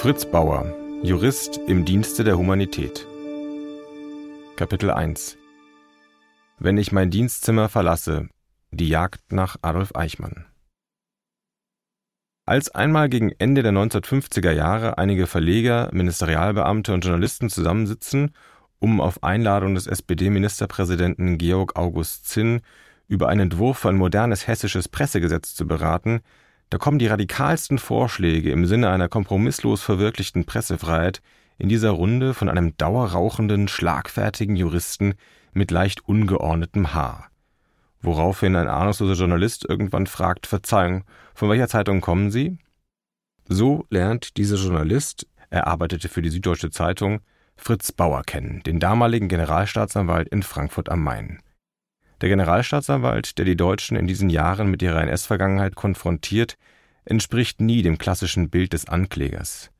Fritz Bauer, Jurist im Dienste der Humanität. Kapitel 1 Wenn ich mein Dienstzimmer verlasse, die Jagd nach Adolf Eichmann. Als einmal gegen Ende der 1950er Jahre einige Verleger, Ministerialbeamte und Journalisten zusammensitzen, um auf Einladung des SPD-Ministerpräsidenten Georg August Zinn über einen Entwurf für ein modernes hessisches Pressegesetz zu beraten, da kommen die radikalsten Vorschläge im Sinne einer kompromisslos verwirklichten Pressefreiheit in dieser Runde von einem dauerrauchenden, schlagfertigen Juristen mit leicht ungeordnetem Haar. Woraufhin ein ahnungsloser Journalist irgendwann fragt: Verzeihung, von welcher Zeitung kommen Sie? So lernt dieser Journalist, er arbeitete für die Süddeutsche Zeitung, Fritz Bauer kennen, den damaligen Generalstaatsanwalt in Frankfurt am Main. Der Generalstaatsanwalt, der die Deutschen in diesen Jahren mit ihrer NS-Vergangenheit konfrontiert, entspricht nie dem klassischen Bild des Anklägers.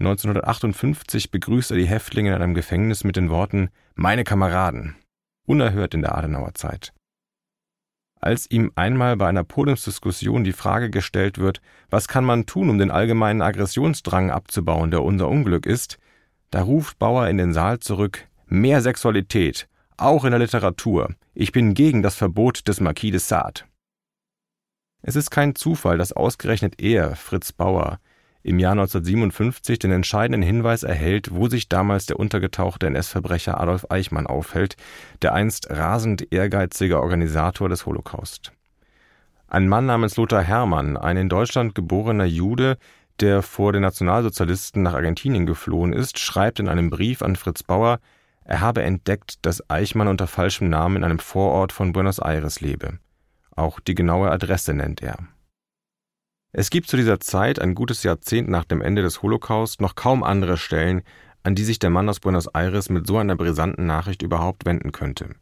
1958 begrüßt er die Häftlinge in einem Gefängnis mit den Worten Meine Kameraden, unerhört in der Adenauer Zeit. Als ihm einmal bei einer Podiumsdiskussion die Frage gestellt wird, was kann man tun, um den allgemeinen Aggressionsdrang abzubauen, der unser Unglück ist, da ruft Bauer in den Saal zurück Mehr Sexualität, auch in der Literatur. Ich bin gegen das Verbot des Marquis de Sade. Es ist kein Zufall, dass ausgerechnet er, Fritz Bauer, im Jahr 1957 den entscheidenden Hinweis erhält, wo sich damals der untergetauchte NS-Verbrecher Adolf Eichmann aufhält, der einst rasend ehrgeizige Organisator des Holocaust. Ein Mann namens Lothar Hermann, ein in Deutschland geborener Jude, der vor den Nationalsozialisten nach Argentinien geflohen ist, schreibt in einem Brief an Fritz Bauer, er habe entdeckt, dass Eichmann unter falschem Namen in einem Vorort von Buenos Aires lebe. Auch die genaue Adresse nennt er. Es gibt zu dieser Zeit, ein gutes Jahrzehnt nach dem Ende des Holocaust, noch kaum andere Stellen, an die sich der Mann aus Buenos Aires mit so einer brisanten Nachricht überhaupt wenden könnte.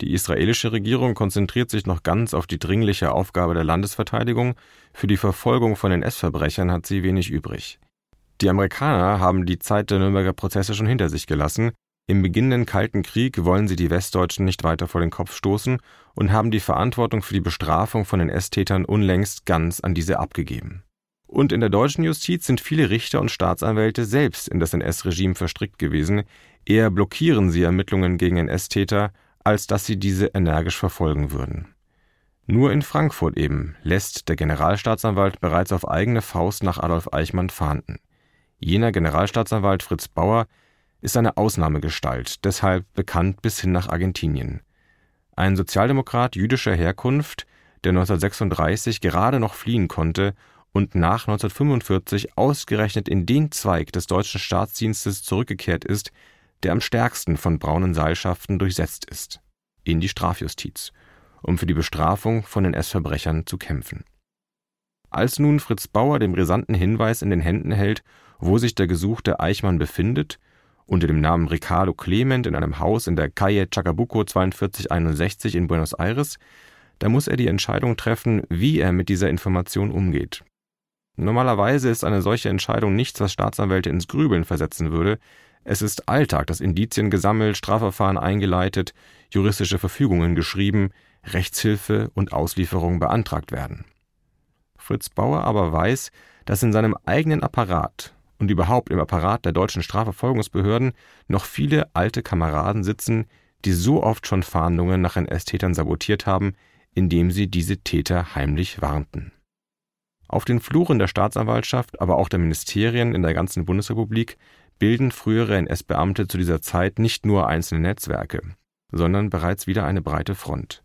Die israelische Regierung konzentriert sich noch ganz auf die dringliche Aufgabe der Landesverteidigung, für die Verfolgung von NS-Verbrechern hat sie wenig übrig. Die Amerikaner haben die Zeit der Nürnberger Prozesse schon hinter sich gelassen im beginnenden Kalten Krieg wollen sie die Westdeutschen nicht weiter vor den Kopf stoßen und haben die Verantwortung für die Bestrafung von NS-Tätern unlängst ganz an diese abgegeben. Und in der deutschen Justiz sind viele Richter und Staatsanwälte selbst in das NS-Regime verstrickt gewesen, eher blockieren sie Ermittlungen gegen NS-Täter, als dass sie diese energisch verfolgen würden. Nur in Frankfurt eben lässt der Generalstaatsanwalt bereits auf eigene Faust nach Adolf Eichmann fahnden. Jener Generalstaatsanwalt Fritz Bauer ist eine Ausnahmegestalt, deshalb bekannt bis hin nach Argentinien. Ein Sozialdemokrat jüdischer Herkunft, der 1936 gerade noch fliehen konnte und nach 1945 ausgerechnet in den Zweig des deutschen Staatsdienstes zurückgekehrt ist, der am stärksten von braunen Seilschaften durchsetzt ist, in die Strafjustiz, um für die Bestrafung von NS-Verbrechern zu kämpfen. Als nun Fritz Bauer dem brisanten Hinweis in den Händen hält, wo sich der gesuchte Eichmann befindet, unter dem Namen Ricardo Clement in einem Haus in der Calle Chacabuco 4261 in Buenos Aires, da muss er die Entscheidung treffen, wie er mit dieser Information umgeht. Normalerweise ist eine solche Entscheidung nichts, was Staatsanwälte ins Grübeln versetzen würde. Es ist Alltag, dass Indizien gesammelt, Strafverfahren eingeleitet, juristische Verfügungen geschrieben, Rechtshilfe und Auslieferung beantragt werden. Fritz Bauer aber weiß, dass in seinem eigenen Apparat und überhaupt im Apparat der deutschen Strafverfolgungsbehörden noch viele alte Kameraden sitzen, die so oft schon Fahndungen nach NS-Tätern sabotiert haben, indem sie diese Täter heimlich warnten. Auf den Fluren der Staatsanwaltschaft, aber auch der Ministerien in der ganzen Bundesrepublik bilden frühere NS-Beamte zu dieser Zeit nicht nur einzelne Netzwerke, sondern bereits wieder eine breite Front.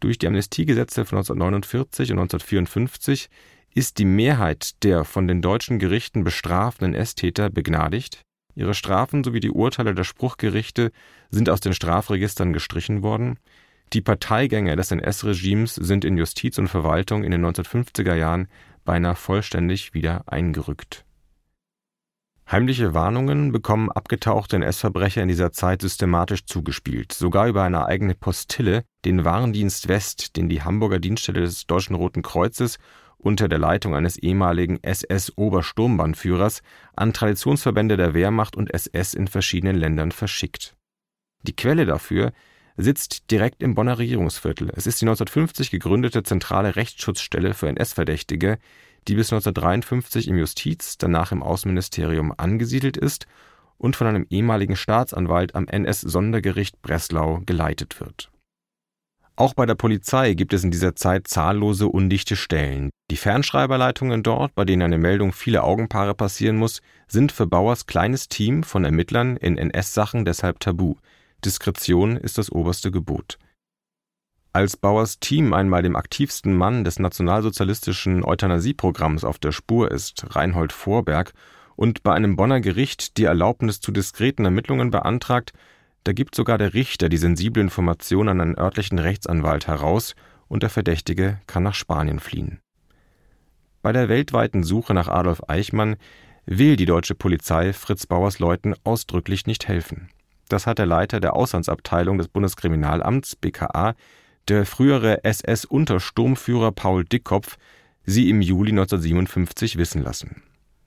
Durch die Amnestiegesetze von 1949 und 1954 ist die Mehrheit der von den deutschen Gerichten bestraften NS-Täter begnadigt, ihre Strafen sowie die Urteile der Spruchgerichte sind aus den Strafregistern gestrichen worden, die Parteigänger des NS-Regimes sind in Justiz und Verwaltung in den 1950er Jahren beinahe vollständig wieder eingerückt. Heimliche Warnungen bekommen abgetauchte NS-Verbrecher in dieser Zeit systematisch zugespielt, sogar über eine eigene Postille, den Warndienst West, den die Hamburger Dienststelle des Deutschen Roten Kreuzes unter der Leitung eines ehemaligen SS-Obersturmbannführers an Traditionsverbände der Wehrmacht und SS in verschiedenen Ländern verschickt. Die Quelle dafür sitzt direkt im Bonner Regierungsviertel. Es ist die 1950 gegründete zentrale Rechtsschutzstelle für NS-Verdächtige, die bis 1953 im Justiz, danach im Außenministerium angesiedelt ist und von einem ehemaligen Staatsanwalt am NS-Sondergericht Breslau geleitet wird. Auch bei der Polizei gibt es in dieser Zeit zahllose undichte Stellen. Die Fernschreiberleitungen dort, bei denen eine Meldung viele Augenpaare passieren muss, sind für Bauers kleines Team von Ermittlern in NS-Sachen deshalb tabu. Diskretion ist das oberste Gebot. Als Bauers Team einmal dem aktivsten Mann des nationalsozialistischen Euthanasieprogramms auf der Spur ist, Reinhold Vorberg, und bei einem Bonner Gericht die Erlaubnis zu diskreten Ermittlungen beantragt, da gibt sogar der Richter die sensible Information an einen örtlichen Rechtsanwalt heraus und der Verdächtige kann nach Spanien fliehen. Bei der weltweiten Suche nach Adolf Eichmann will die deutsche Polizei Fritz Bauers Leuten ausdrücklich nicht helfen. Das hat der Leiter der Auslandsabteilung des Bundeskriminalamts BKA, der frühere SS-Untersturmführer Paul Dickkopf, sie im Juli 1957 wissen lassen.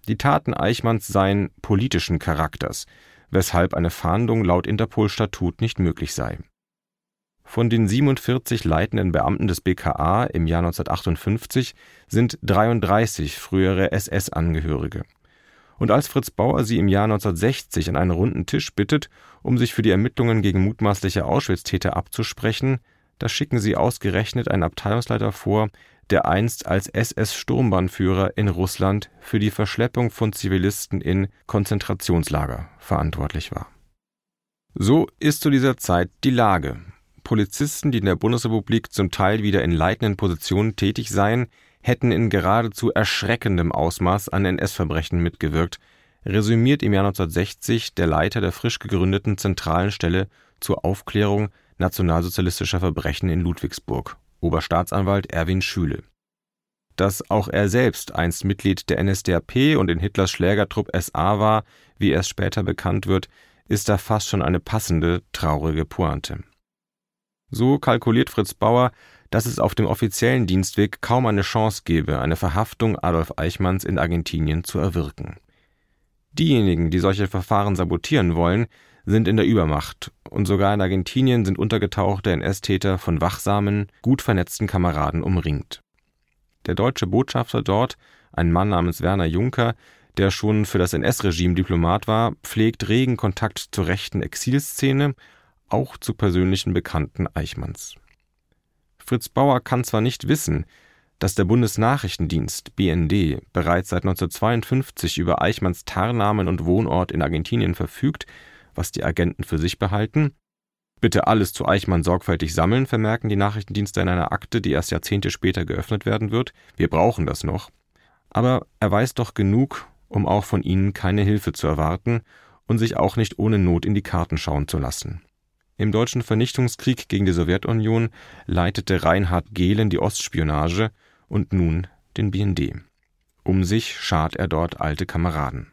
Die Taten Eichmanns seien politischen Charakters, weshalb eine Fahndung laut Interpol-Statut nicht möglich sei. Von den 47 leitenden Beamten des BKA im Jahr 1958 sind 33 frühere SS-Angehörige. Und als Fritz Bauer sie im Jahr 1960 an einen runden Tisch bittet, um sich für die Ermittlungen gegen mutmaßliche Auschwitz-Täter abzusprechen, da schicken sie ausgerechnet einen Abteilungsleiter vor, der einst als SS-Sturmbahnführer in Russland für die Verschleppung von Zivilisten in Konzentrationslager verantwortlich war. So ist zu dieser Zeit die Lage. Polizisten, die in der Bundesrepublik zum Teil wieder in leitenden Positionen tätig seien, hätten in geradezu erschreckendem Ausmaß an NS-Verbrechen mitgewirkt, resümiert im Jahr 1960 der Leiter der frisch gegründeten zentralen Stelle zur Aufklärung nationalsozialistischer Verbrechen in Ludwigsburg Oberstaatsanwalt Erwin Schüle. Dass auch er selbst einst Mitglied der NSDAP und in Hitlers Schlägertrupp SA war, wie erst später bekannt wird, ist da fast schon eine passende, traurige Pointe. So kalkuliert Fritz Bauer, dass es auf dem offiziellen Dienstweg kaum eine Chance gebe, eine Verhaftung Adolf Eichmanns in Argentinien zu erwirken. Diejenigen, die solche Verfahren sabotieren wollen, sind in der Übermacht und sogar in Argentinien sind untergetauchte NS-Täter von wachsamen, gut vernetzten Kameraden umringt. Der deutsche Botschafter dort, ein Mann namens Werner Juncker, der schon für das NS-Regime Diplomat war, pflegt regen Kontakt zur rechten Exilszene, auch zu persönlichen Bekannten Eichmanns. Fritz Bauer kann zwar nicht wissen, dass der Bundesnachrichtendienst BND bereits seit 1952 über Eichmanns Tarnamen und Wohnort in Argentinien verfügt, was die Agenten für sich behalten. Bitte alles zu Eichmann sorgfältig sammeln, vermerken die Nachrichtendienste in einer Akte, die erst Jahrzehnte später geöffnet werden wird. Wir brauchen das noch. Aber er weiß doch genug, um auch von ihnen keine Hilfe zu erwarten und sich auch nicht ohne Not in die Karten schauen zu lassen. Im deutschen Vernichtungskrieg gegen die Sowjetunion leitete Reinhard Gehlen die Ostspionage und nun den BND. Um sich schart er dort alte Kameraden.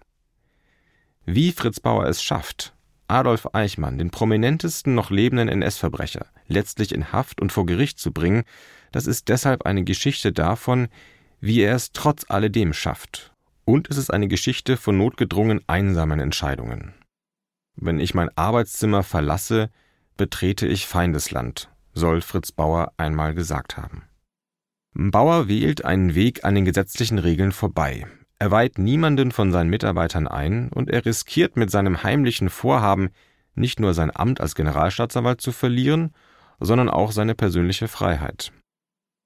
Wie Fritz Bauer es schafft, Adolf Eichmann, den prominentesten noch lebenden NS-Verbrecher, letztlich in Haft und vor Gericht zu bringen, das ist deshalb eine Geschichte davon, wie er es trotz alledem schafft. Und es ist eine Geschichte von notgedrungen einsamen Entscheidungen. Wenn ich mein Arbeitszimmer verlasse, betrete ich Feindesland, soll Fritz Bauer einmal gesagt haben. Bauer wählt einen Weg an den gesetzlichen Regeln vorbei. Er weiht niemanden von seinen Mitarbeitern ein und er riskiert mit seinem heimlichen Vorhaben nicht nur sein Amt als Generalstaatsanwalt zu verlieren, sondern auch seine persönliche Freiheit.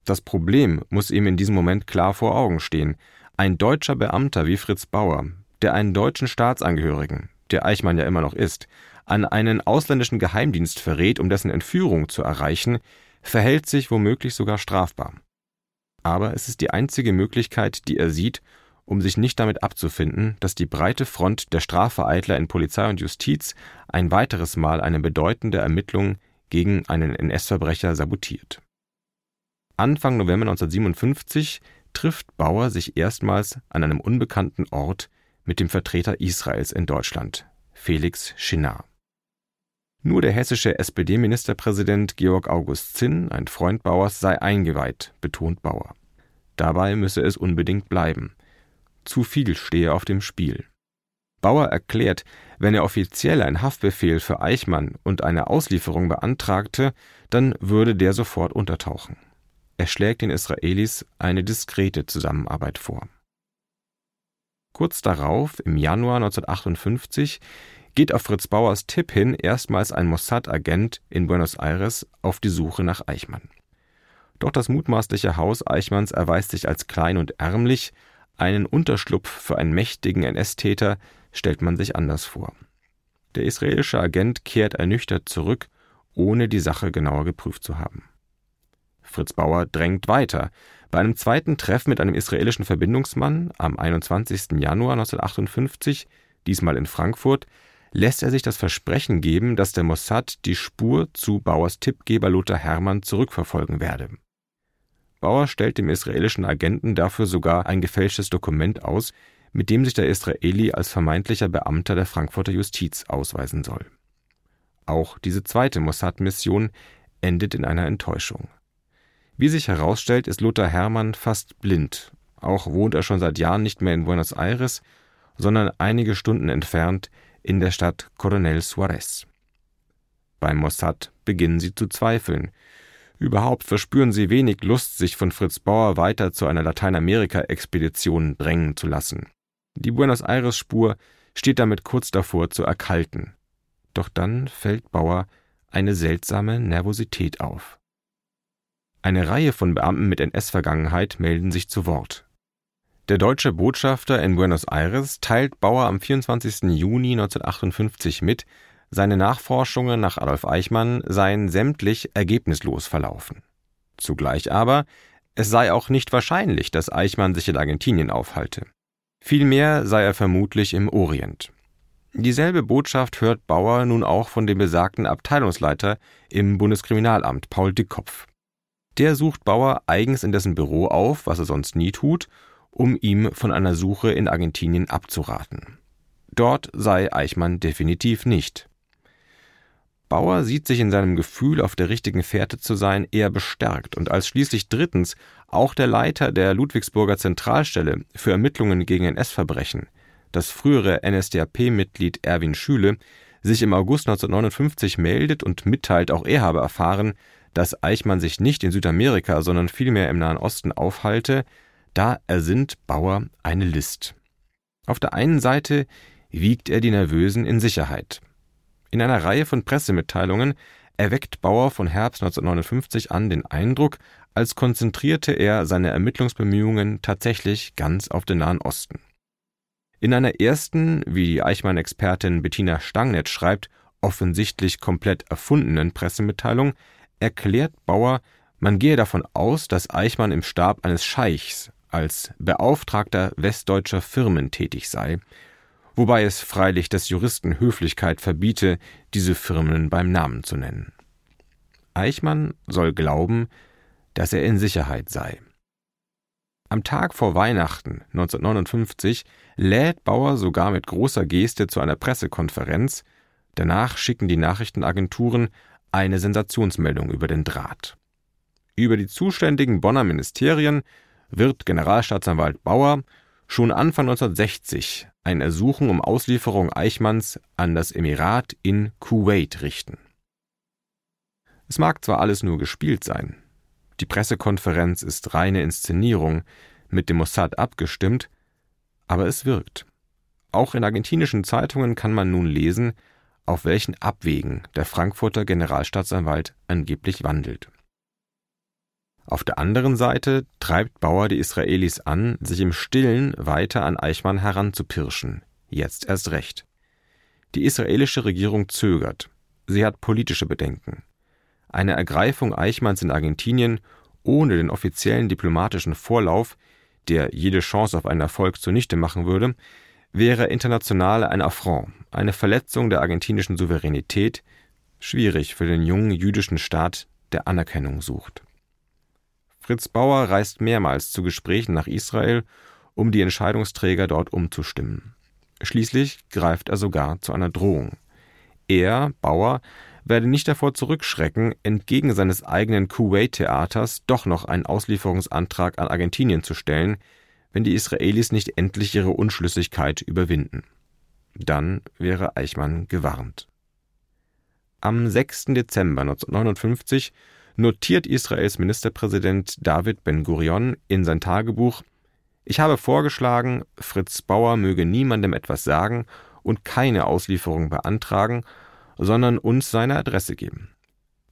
Das Problem muss ihm in diesem Moment klar vor Augen stehen. Ein deutscher Beamter wie Fritz Bauer, der einen deutschen Staatsangehörigen, der Eichmann ja immer noch ist, an einen ausländischen Geheimdienst verrät, um dessen Entführung zu erreichen, verhält sich womöglich sogar strafbar. Aber es ist die einzige Möglichkeit, die er sieht, um sich nicht damit abzufinden, dass die breite Front der Strafvereitler in Polizei und Justiz ein weiteres Mal eine bedeutende Ermittlung gegen einen NS-Verbrecher sabotiert. Anfang November 1957 trifft Bauer sich erstmals an einem unbekannten Ort mit dem Vertreter Israels in Deutschland, Felix Schinar. Nur der hessische SPD-Ministerpräsident Georg August Zinn, ein Freund Bauers, sei eingeweiht, betont Bauer. Dabei müsse es unbedingt bleiben zu viel stehe auf dem Spiel. Bauer erklärt, wenn er offiziell einen Haftbefehl für Eichmann und eine Auslieferung beantragte, dann würde der sofort untertauchen. er schlägt den Israelis eine diskrete Zusammenarbeit vor. Kurz darauf, im Januar 1958, geht auf Fritz Bauers Tipp hin erstmals ein Mossad-Agent in Buenos Aires auf die Suche nach Eichmann. Doch das mutmaßliche Haus Eichmanns erweist sich als klein und ärmlich, einen Unterschlupf für einen mächtigen NS-Täter stellt man sich anders vor. Der israelische Agent kehrt ernüchtert zurück, ohne die Sache genauer geprüft zu haben. Fritz Bauer drängt weiter. Bei einem zweiten Treffen mit einem israelischen Verbindungsmann am 21. Januar 1958, diesmal in Frankfurt, lässt er sich das Versprechen geben, dass der Mossad die Spur zu Bauers Tippgeber Lothar Hermann zurückverfolgen werde. Bauer stellt dem israelischen Agenten dafür sogar ein gefälschtes Dokument aus, mit dem sich der Israeli als vermeintlicher Beamter der Frankfurter Justiz ausweisen soll. Auch diese zweite Mossad-Mission endet in einer Enttäuschung. Wie sich herausstellt, ist Lothar Hermann fast blind. Auch wohnt er schon seit Jahren nicht mehr in Buenos Aires, sondern einige Stunden entfernt in der Stadt Coronel Suarez. Beim Mossad beginnen sie zu zweifeln. Überhaupt verspüren sie wenig Lust, sich von Fritz Bauer weiter zu einer Lateinamerika-Expedition drängen zu lassen. Die Buenos Aires-Spur steht damit kurz davor zu erkalten. Doch dann fällt Bauer eine seltsame Nervosität auf. Eine Reihe von Beamten mit NS-Vergangenheit melden sich zu Wort. Der deutsche Botschafter in Buenos Aires teilt Bauer am 24. Juni 1958 mit, seine Nachforschungen nach Adolf Eichmann seien sämtlich ergebnislos verlaufen. Zugleich aber, es sei auch nicht wahrscheinlich, dass Eichmann sich in Argentinien aufhalte. Vielmehr sei er vermutlich im Orient. Dieselbe Botschaft hört Bauer nun auch von dem besagten Abteilungsleiter im Bundeskriminalamt, Paul Dickkopf. Der sucht Bauer eigens in dessen Büro auf, was er sonst nie tut, um ihm von einer Suche in Argentinien abzuraten. Dort sei Eichmann definitiv nicht. Bauer sieht sich in seinem Gefühl, auf der richtigen Fährte zu sein, eher bestärkt, und als schließlich drittens auch der Leiter der Ludwigsburger Zentralstelle für Ermittlungen gegen NS-Verbrechen, das frühere NSDAP-Mitglied Erwin Schüle, sich im August 1959 meldet und mitteilt, auch er habe erfahren, dass Eichmann sich nicht in Südamerika, sondern vielmehr im Nahen Osten aufhalte, da ersinnt Bauer eine List. Auf der einen Seite wiegt er die Nervösen in Sicherheit. In einer Reihe von Pressemitteilungen erweckt Bauer von Herbst 1959 an den Eindruck, als konzentrierte er seine Ermittlungsbemühungen tatsächlich ganz auf den Nahen Osten. In einer ersten, wie die Eichmann-Expertin Bettina Stangnetz schreibt, offensichtlich komplett erfundenen Pressemitteilung erklärt Bauer, man gehe davon aus, dass Eichmann im Stab eines Scheichs als Beauftragter westdeutscher Firmen tätig sei, wobei es freilich des Juristen Höflichkeit verbiete, diese Firmen beim Namen zu nennen. Eichmann soll glauben, dass er in Sicherheit sei. Am Tag vor Weihnachten 1959 lädt Bauer sogar mit großer Geste zu einer Pressekonferenz, danach schicken die Nachrichtenagenturen eine Sensationsmeldung über den Draht. Über die zuständigen Bonner Ministerien wird Generalstaatsanwalt Bauer schon Anfang 1960 ein Ersuchen um Auslieferung Eichmanns an das Emirat in Kuwait richten. Es mag zwar alles nur gespielt sein, die Pressekonferenz ist reine Inszenierung, mit dem Mossad abgestimmt, aber es wirkt. Auch in argentinischen Zeitungen kann man nun lesen, auf welchen Abwegen der Frankfurter Generalstaatsanwalt angeblich wandelt. Auf der anderen Seite treibt Bauer die Israelis an, sich im Stillen weiter an Eichmann heranzupirschen. Jetzt erst recht. Die israelische Regierung zögert. Sie hat politische Bedenken. Eine Ergreifung Eichmanns in Argentinien ohne den offiziellen diplomatischen Vorlauf, der jede Chance auf einen Erfolg zunichte machen würde, wäre international ein Affront, eine Verletzung der argentinischen Souveränität, schwierig für den jungen jüdischen Staat, der Anerkennung sucht. Fritz Bauer reist mehrmals zu Gesprächen nach Israel, um die Entscheidungsträger dort umzustimmen. Schließlich greift er sogar zu einer Drohung. Er, Bauer, werde nicht davor zurückschrecken, entgegen seines eigenen Kuwait-Theaters doch noch einen Auslieferungsantrag an Argentinien zu stellen, wenn die Israelis nicht endlich ihre Unschlüssigkeit überwinden. Dann wäre Eichmann gewarnt. Am 6. Dezember 1959 notiert Israels Ministerpräsident David Ben-Gurion in sein Tagebuch Ich habe vorgeschlagen, Fritz Bauer möge niemandem etwas sagen und keine Auslieferung beantragen, sondern uns seine Adresse geben.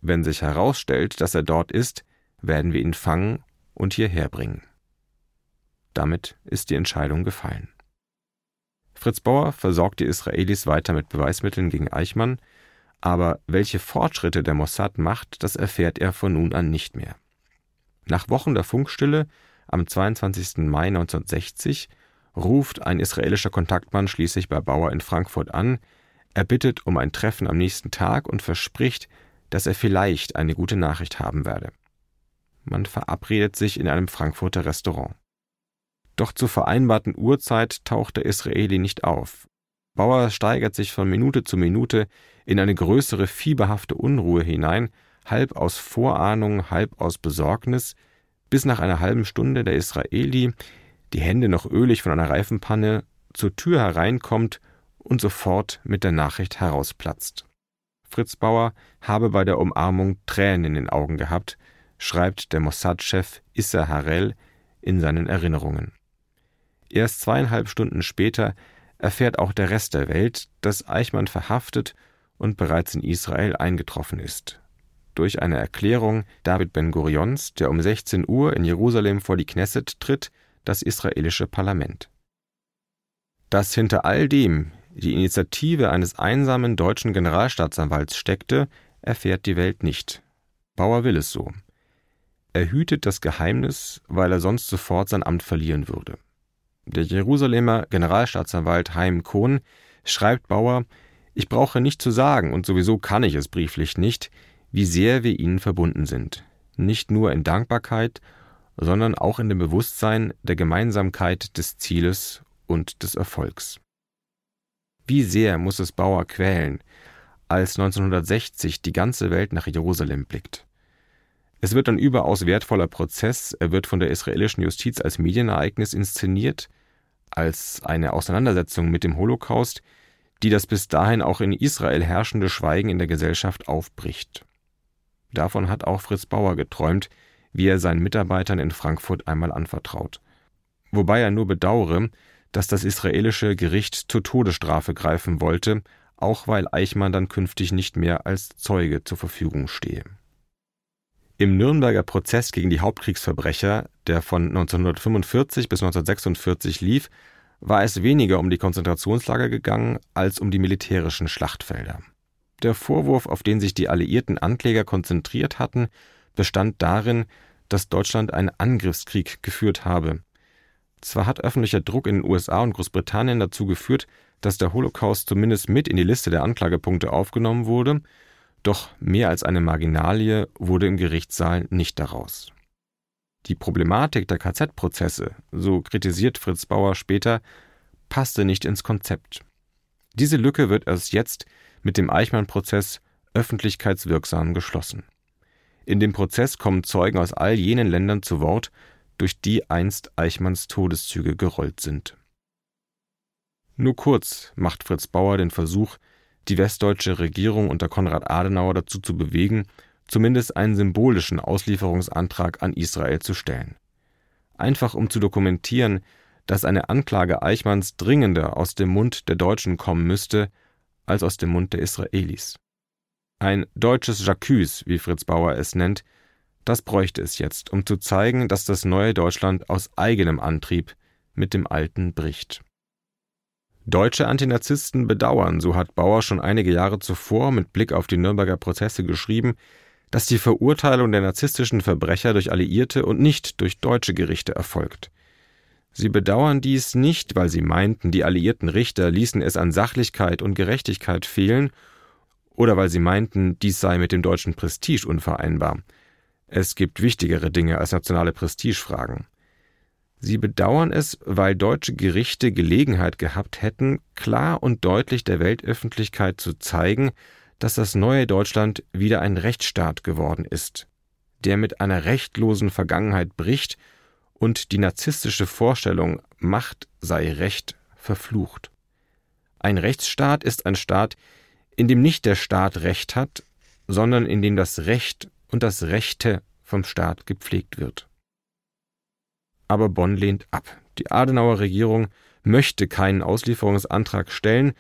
Wenn sich herausstellt, dass er dort ist, werden wir ihn fangen und hierher bringen. Damit ist die Entscheidung gefallen. Fritz Bauer versorgt die Israelis weiter mit Beweismitteln gegen Eichmann, aber welche Fortschritte der Mossad macht, das erfährt er von nun an nicht mehr. Nach Wochen der Funkstille am 22. Mai 1960 ruft ein israelischer Kontaktmann schließlich bei Bauer in Frankfurt an, er bittet um ein Treffen am nächsten Tag und verspricht, dass er vielleicht eine gute Nachricht haben werde. Man verabredet sich in einem Frankfurter Restaurant. Doch zur vereinbarten Uhrzeit taucht der Israeli nicht auf. Bauer steigert sich von Minute zu Minute in eine größere fieberhafte Unruhe hinein, halb aus Vorahnung, halb aus Besorgnis, bis nach einer halben Stunde der Israeli, die Hände noch ölig von einer Reifenpanne, zur Tür hereinkommt und sofort mit der Nachricht herausplatzt. Fritz Bauer habe bei der Umarmung Tränen in den Augen gehabt, schreibt der Mossad-Chef Issa Harel in seinen Erinnerungen. Erst zweieinhalb Stunden später erfährt auch der Rest der Welt, dass Eichmann verhaftet und bereits in Israel eingetroffen ist. Durch eine Erklärung David Ben-Gurions, der um 16 Uhr in Jerusalem vor die Knesset tritt, das israelische Parlament. Dass hinter all dem die Initiative eines einsamen deutschen Generalstaatsanwalts steckte, erfährt die Welt nicht. Bauer will es so. Er hütet das Geheimnis, weil er sonst sofort sein Amt verlieren würde. Der Jerusalemer Generalstaatsanwalt Haim Kohn schreibt Bauer, ich brauche nicht zu sagen, und sowieso kann ich es brieflich nicht, wie sehr wir ihnen verbunden sind. Nicht nur in Dankbarkeit, sondern auch in dem Bewusstsein der Gemeinsamkeit des Zieles und des Erfolgs. Wie sehr muss es Bauer quälen, als 1960 die ganze Welt nach Jerusalem blickt. Es wird ein überaus wertvoller Prozess, er wird von der israelischen Justiz als Medienereignis inszeniert, als eine Auseinandersetzung mit dem Holocaust, die das bis dahin auch in Israel herrschende Schweigen in der Gesellschaft aufbricht. Davon hat auch Fritz Bauer geträumt, wie er seinen Mitarbeitern in Frankfurt einmal anvertraut. Wobei er nur bedauere, dass das israelische Gericht zur Todesstrafe greifen wollte, auch weil Eichmann dann künftig nicht mehr als Zeuge zur Verfügung stehe. Im Nürnberger Prozess gegen die Hauptkriegsverbrecher, der von 1945 bis 1946 lief, war es weniger um die Konzentrationslager gegangen als um die militärischen Schlachtfelder. Der Vorwurf, auf den sich die alliierten Ankläger konzentriert hatten, bestand darin, dass Deutschland einen Angriffskrieg geführt habe. Zwar hat öffentlicher Druck in den USA und Großbritannien dazu geführt, dass der Holocaust zumindest mit in die Liste der Anklagepunkte aufgenommen wurde, doch mehr als eine Marginalie wurde im Gerichtssaal nicht daraus. Die Problematik der KZ-Prozesse, so kritisiert Fritz Bauer später, passte nicht ins Konzept. Diese Lücke wird erst jetzt mit dem Eichmann-Prozess öffentlichkeitswirksam geschlossen. In dem Prozess kommen Zeugen aus all jenen Ländern zu Wort, durch die einst Eichmanns Todeszüge gerollt sind. Nur kurz macht Fritz Bauer den Versuch, die westdeutsche Regierung unter Konrad Adenauer dazu zu bewegen, zumindest einen symbolischen Auslieferungsantrag an Israel zu stellen. Einfach um zu dokumentieren, dass eine Anklage Eichmanns dringender aus dem Mund der Deutschen kommen müsste, als aus dem Mund der Israelis. Ein deutsches J'accuse, wie Fritz Bauer es nennt, das bräuchte es jetzt, um zu zeigen, dass das neue Deutschland aus eigenem Antrieb mit dem alten bricht. Deutsche Antinazisten bedauern, so hat Bauer schon einige Jahre zuvor mit Blick auf die Nürnberger Prozesse geschrieben, dass die Verurteilung der narzisstischen Verbrecher durch Alliierte und nicht durch deutsche Gerichte erfolgt. Sie bedauern dies nicht, weil sie meinten, die alliierten Richter ließen es an Sachlichkeit und Gerechtigkeit fehlen, oder weil sie meinten, dies sei mit dem deutschen Prestige unvereinbar. Es gibt wichtigere Dinge als nationale Prestigefragen. Sie bedauern es, weil deutsche Gerichte Gelegenheit gehabt hätten, klar und deutlich der Weltöffentlichkeit zu zeigen, dass das neue Deutschland wieder ein Rechtsstaat geworden ist, der mit einer rechtlosen Vergangenheit bricht und die narzisstische Vorstellung, Macht sei Recht, verflucht. Ein Rechtsstaat ist ein Staat, in dem nicht der Staat Recht hat, sondern in dem das Recht und das Rechte vom Staat gepflegt wird. Aber Bonn lehnt ab. Die Adenauer Regierung möchte keinen Auslieferungsantrag stellen,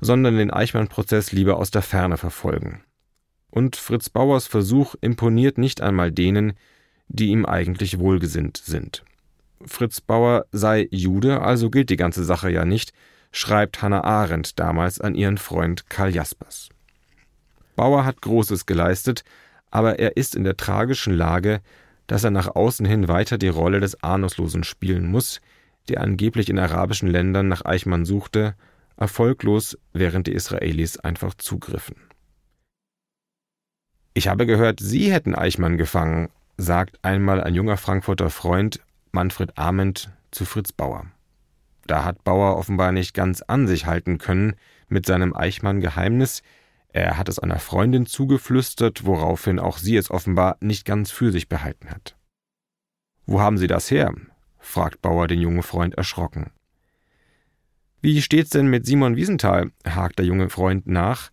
sondern den Eichmann-Prozess lieber aus der Ferne verfolgen. Und Fritz Bauers Versuch imponiert nicht einmal denen, die ihm eigentlich wohlgesinnt sind. Fritz Bauer sei Jude, also gilt die ganze Sache ja nicht, schreibt Hannah Arendt damals an ihren Freund Karl Jaspers. Bauer hat Großes geleistet, aber er ist in der tragischen Lage, dass er nach außen hin weiter die Rolle des Ahnungslosen spielen muss, der angeblich in arabischen Ländern nach Eichmann suchte, erfolglos, während die Israelis einfach zugriffen. Ich habe gehört, Sie hätten Eichmann gefangen, sagt einmal ein junger Frankfurter Freund Manfred Ament zu Fritz Bauer. Da hat Bauer offenbar nicht ganz an sich halten können mit seinem Eichmann-Geheimnis. Er hat es einer Freundin zugeflüstert, woraufhin auch sie es offenbar nicht ganz für sich behalten hat. Wo haben Sie das her? fragt Bauer den jungen Freund erschrocken. Wie steht's denn mit Simon Wiesenthal? hakt der junge Freund nach.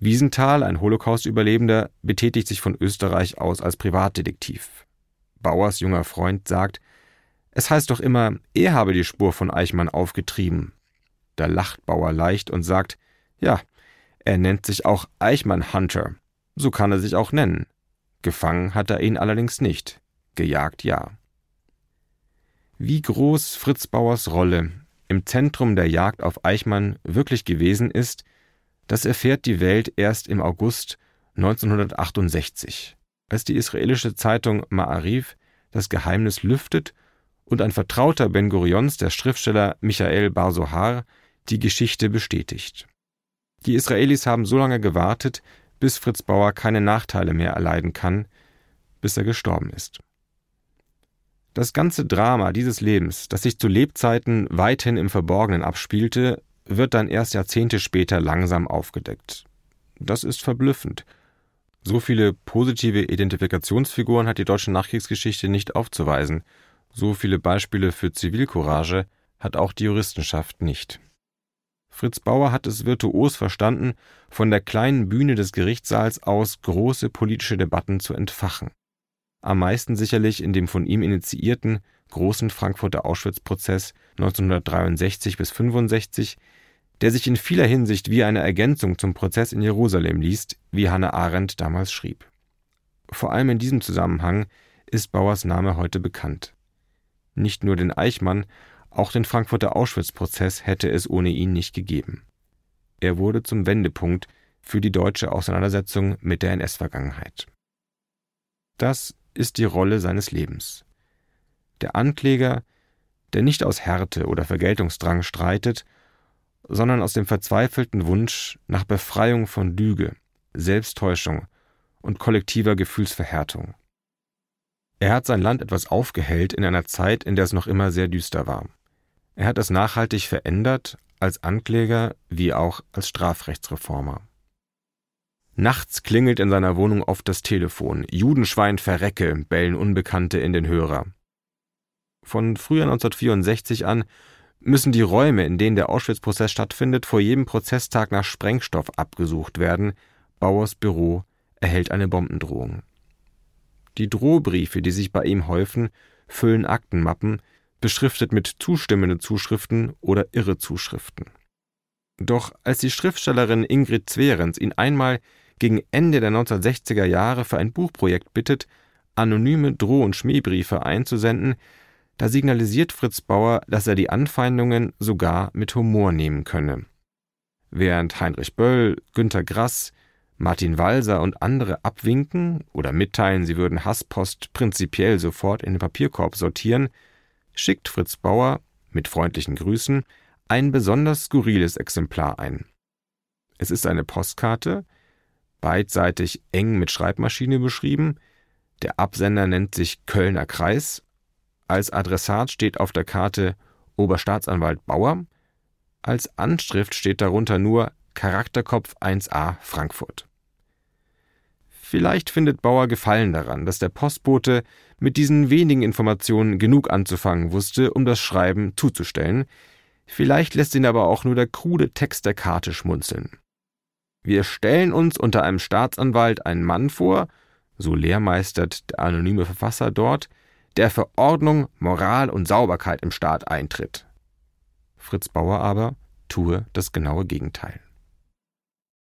Wiesenthal, ein Holocaust-Überlebender, betätigt sich von Österreich aus als Privatdetektiv. Bauers junger Freund sagt, es heißt doch immer, er habe die Spur von Eichmann aufgetrieben. Da lacht Bauer leicht und sagt, ja, er nennt sich auch Eichmann Hunter. So kann er sich auch nennen. Gefangen hat er ihn allerdings nicht. Gejagt ja. Wie groß Fritz Bauers Rolle im Zentrum der Jagd auf Eichmann wirklich gewesen ist, das erfährt die Welt erst im August 1968, als die israelische Zeitung Ma'ariv das Geheimnis lüftet und ein Vertrauter Ben Gurions, der Schriftsteller Michael Bar die Geschichte bestätigt. Die Israelis haben so lange gewartet, bis Fritz Bauer keine Nachteile mehr erleiden kann, bis er gestorben ist. Das ganze Drama dieses Lebens, das sich zu Lebzeiten weithin im Verborgenen abspielte, wird dann erst Jahrzehnte später langsam aufgedeckt. Das ist verblüffend. So viele positive Identifikationsfiguren hat die deutsche Nachkriegsgeschichte nicht aufzuweisen. So viele Beispiele für Zivilcourage hat auch die Juristenschaft nicht. Fritz Bauer hat es virtuos verstanden, von der kleinen Bühne des Gerichtssaals aus große politische Debatten zu entfachen. Am meisten sicherlich in dem von ihm initiierten großen Frankfurter Auschwitz-Prozess 1963 bis 65, der sich in vieler Hinsicht wie eine Ergänzung zum Prozess in Jerusalem liest, wie Hannah Arendt damals schrieb. Vor allem in diesem Zusammenhang ist Bauers Name heute bekannt. Nicht nur den Eichmann, auch den Frankfurter Auschwitz-Prozess hätte es ohne ihn nicht gegeben. Er wurde zum Wendepunkt für die deutsche Auseinandersetzung mit der NS-Vergangenheit. Das ist die Rolle seines Lebens. Der Ankläger, der nicht aus Härte oder Vergeltungsdrang streitet, sondern aus dem verzweifelten Wunsch nach Befreiung von Lüge, Selbsttäuschung und kollektiver Gefühlsverhärtung. Er hat sein Land etwas aufgehellt in einer Zeit, in der es noch immer sehr düster war. Er hat es nachhaltig verändert, als Ankläger wie auch als Strafrechtsreformer. Nachts klingelt in seiner Wohnung oft das Telefon. Judenschwein verrecke, bellen Unbekannte in den Hörer. Von Frühjahr 1964 an müssen die Räume, in denen der Auschwitz-Prozess stattfindet, vor jedem Prozesstag nach Sprengstoff abgesucht werden. Bauers Büro erhält eine Bombendrohung. Die Drohbriefe, die sich bei ihm häufen, füllen Aktenmappen, beschriftet mit zustimmenden Zuschriften oder Irrezuschriften. Doch als die Schriftstellerin Ingrid Zwerens ihn einmal gegen Ende der 1960er Jahre für ein Buchprojekt bittet, anonyme Droh- und Schmähbriefe einzusenden, da signalisiert Fritz Bauer, dass er die Anfeindungen sogar mit Humor nehmen könne. Während Heinrich Böll, Günter Grass, Martin Walser und andere abwinken oder mitteilen, sie würden Hasspost prinzipiell sofort in den Papierkorb sortieren, schickt Fritz Bauer mit freundlichen Grüßen ein besonders skurriles Exemplar ein. Es ist eine Postkarte, beidseitig eng mit Schreibmaschine beschrieben, der Absender nennt sich Kölner Kreis als Adressat steht auf der Karte Oberstaatsanwalt Bauer, als Anschrift steht darunter nur Charakterkopf 1a Frankfurt. Vielleicht findet Bauer Gefallen daran, dass der Postbote mit diesen wenigen Informationen genug anzufangen wusste, um das Schreiben zuzustellen. Vielleicht lässt ihn aber auch nur der krude Text der Karte schmunzeln. Wir stellen uns unter einem Staatsanwalt einen Mann vor, so lehrmeistert der anonyme Verfasser dort, der für Ordnung, Moral und Sauberkeit im Staat eintritt. Fritz Bauer aber tue das genaue Gegenteil.